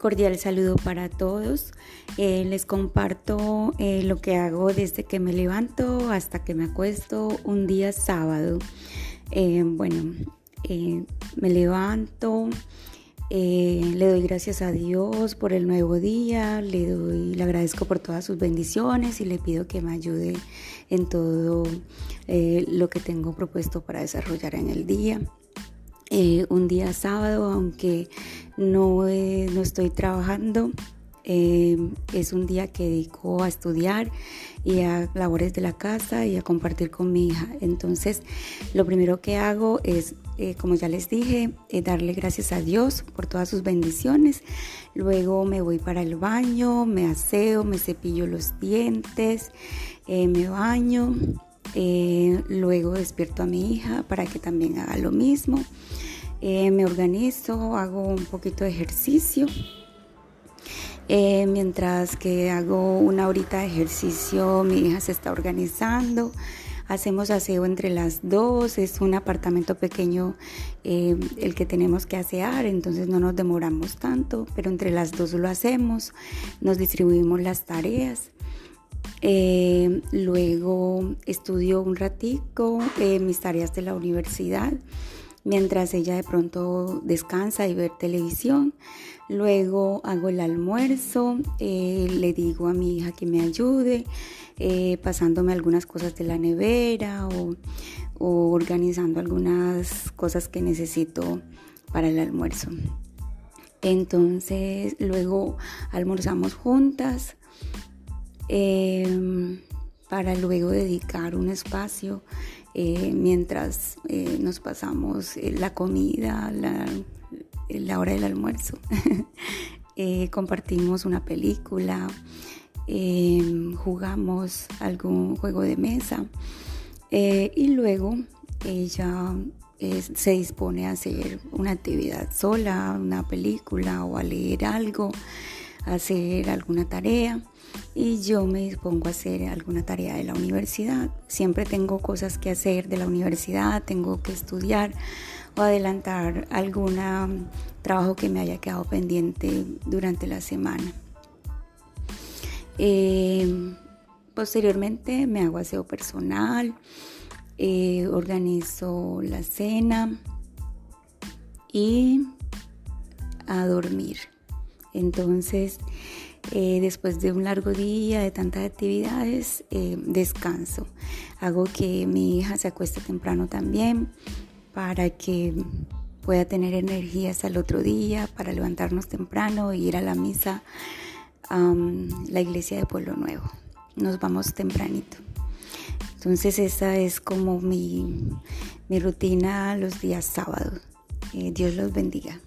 cordial saludo para todos. Eh, les comparto eh, lo que hago desde que me levanto hasta que me acuesto un día sábado. Eh, bueno, me levanto, le doy gracias a Dios por el nuevo día, le doy, le agradezco por todas sus bendiciones y le pido que me ayude en todo lo que tengo propuesto para desarrollar en el día. Eh, un día sábado, aunque no, eh, no estoy trabajando. Eh, es un día que dedico a estudiar y a labores de la casa y a compartir con mi hija. Entonces, lo primero que hago es, como ya les dije, darle gracias a Dios por todas sus bendiciones. Luego me voy para el baño, me aseo, me cepillo los dientes, me baño. Luego despierto a mi hija para que también haga lo mismo. Eh, me organizo, hago un poquito de ejercicio. Eh, mientras que hago una horita de ejercicio, mi hija se está organizando. Hacemos aseo entre las dos, es un apartamento pequeño eh, el que tenemos que asear, entonces no nos demoramos tanto, pero entre las dos lo hacemos, nos distribuimos las tareas. Luego estudio un ratico mis tareas de la universidad mientras ella de pronto descansa y ver televisión. Luego hago el almuerzo, eh, le digo a mi hija que me ayude, eh, pasándome algunas cosas de la nevera o, organizando algunas cosas que necesito para el almuerzo. Entonces luego almorzamos juntas em, para luego dedicar un espacio eh, mientras eh, nos pasamos eh, la comida, la, hora del almuerzo. compartimos una película, jugamos algún juego de mesa y luego ella se dispone a hacer una actividad sola, una película o a leer algo, hacer alguna tarea y yo me dispongo a hacer alguna tarea de la universidad. Siempre tengo cosas que hacer de la universidad, tengo que estudiar o adelantar algún trabajo que me haya quedado pendiente durante la semana. Eh, posteriormente me hago aseo personal, eh, organizo la cena y a dormir. Entonces, eh, después de un largo día de tantas actividades, eh, descanso. Hago que mi hija se acueste temprano también para que pueda tener energías al otro día, para levantarnos temprano e ir a la misa a la iglesia de Pueblo Nuevo. Nos vamos tempranito. Entonces esa es como mi, rutina los días sábados. Eh, Dios los bendiga.